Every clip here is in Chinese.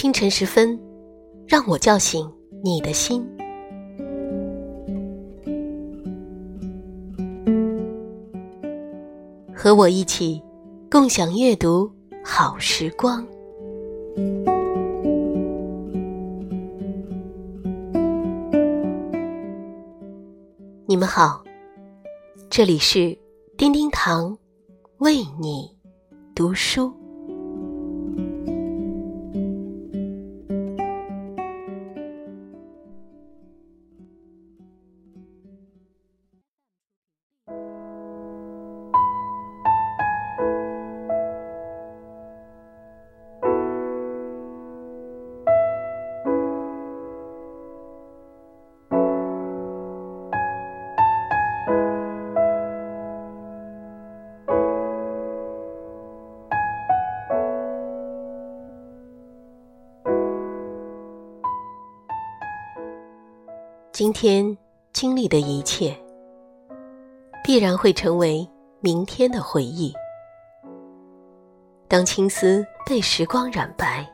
清晨时分，让我叫醒你的心。和我一起共享阅读好时光。你们好，这里是叮叮堂为你读书。今天经历的一切，必然会成为明天的回忆。当青丝被时光染白，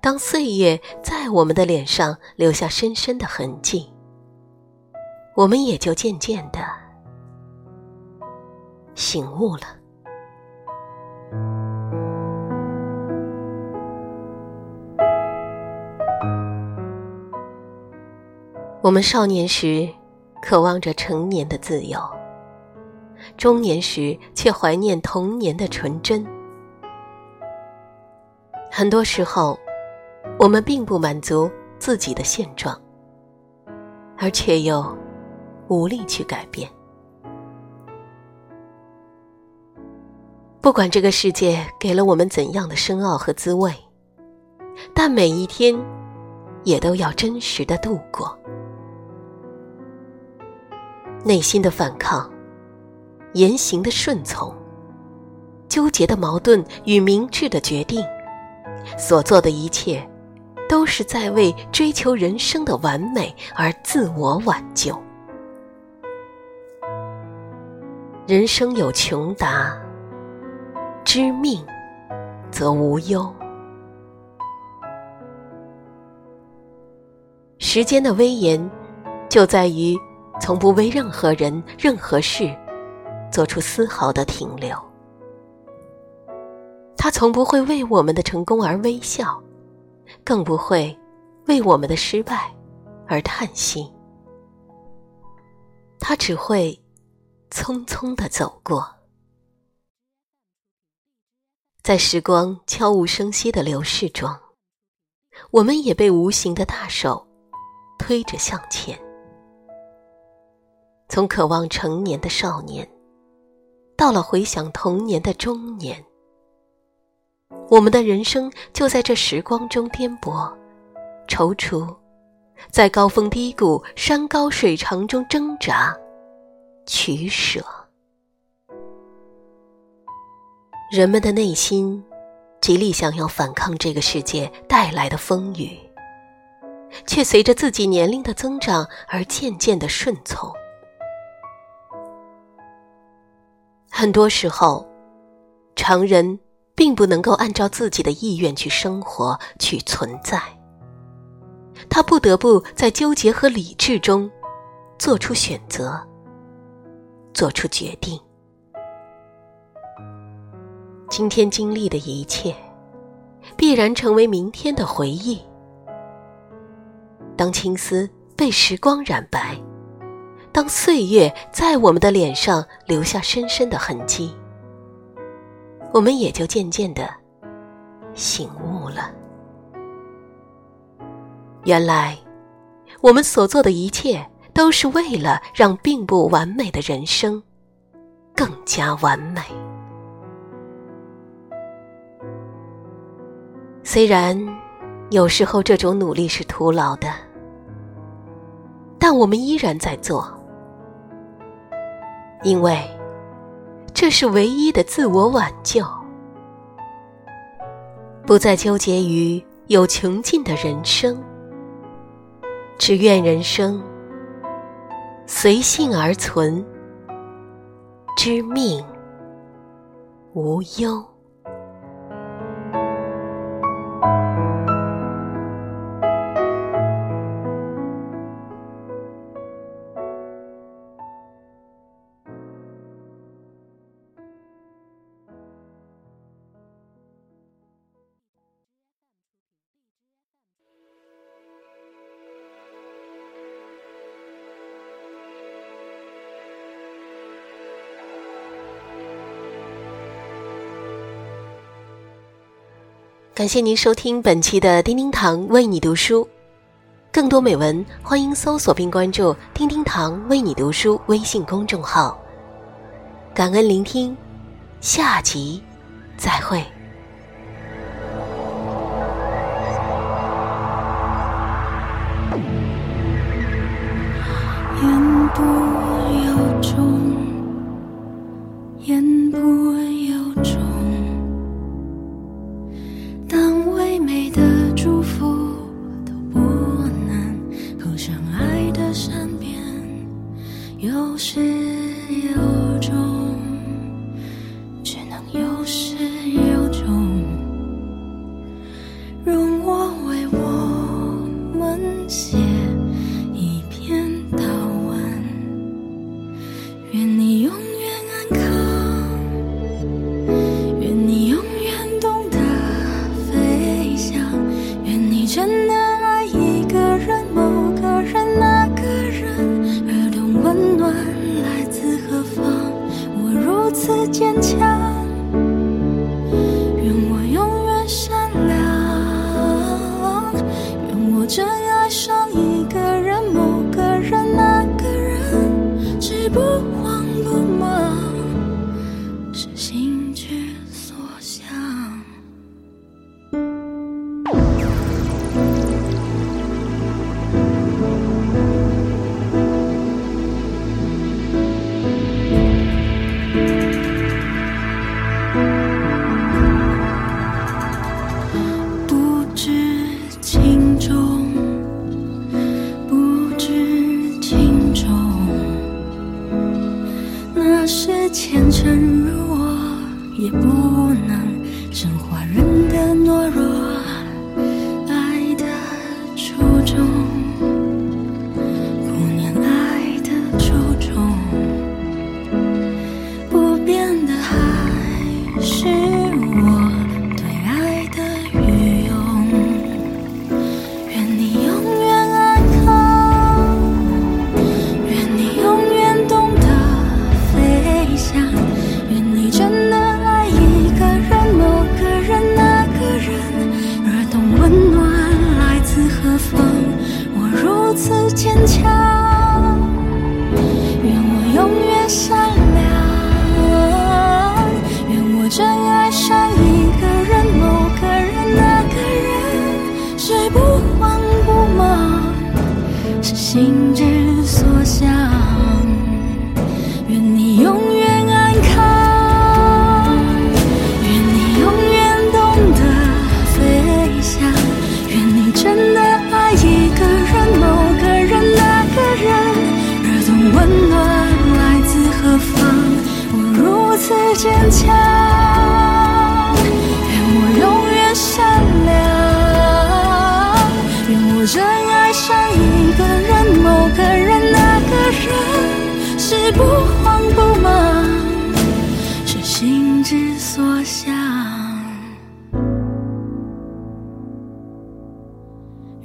当岁月在我们的脸上留下深深的痕迹，我们也就渐渐的醒悟了。我们少年时渴望着成年的自由，中年时却怀念童年的纯真。很多时候，我们并不满足自己的现状，而却又无力去改变。不管这个世界给了我们怎样的深奥和滋味，但每一天也都要真实的度过。内心的反抗，言行的顺从，纠结的矛盾与明智的决定，所做的一切，都是在为追求人生的完美而自我挽救。人生有穷达，知命则无忧。时间的威严，就在于。从不为任何人、任何事做出丝毫的停留。他从不会为我们的成功而微笑，更不会为我们的失败而叹息。他只会匆匆的走过，在时光悄无声息的流逝中，我们也被无形的大手推着向前。从渴望成年的少年，到了回想童年的中年，我们的人生就在这时光中颠簸、踌躇，在高峰低谷、山高水长中挣扎、取舍。人们的内心极力想要反抗这个世界带来的风雨，却随着自己年龄的增长而渐渐的顺从。很多时候，常人并不能够按照自己的意愿去生活、去存在。他不得不在纠结和理智中做出选择、做出决定。今天经历的一切，必然成为明天的回忆。当青丝被时光染白。当岁月在我们的脸上留下深深的痕迹，我们也就渐渐的醒悟了。原来，我们所做的一切都是为了让并不完美的人生更加完美。虽然有时候这种努力是徒劳的，但我们依然在做。因为，这是唯一的自我挽救，不再纠结于有穷尽的人生，只愿人生随性而存，知命无忧。感谢您收听本期的叮叮堂为你读书。更多美文欢迎搜索并关注叮叮堂为你读书微信公众号。感恩聆听下集再会。写一篇祷文愿你永远安康。愿你永远懂得飞翔。愿你真的爱一个人某个人那个人。而懂温暖来自何方？我如此坚强。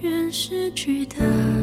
愿失去的。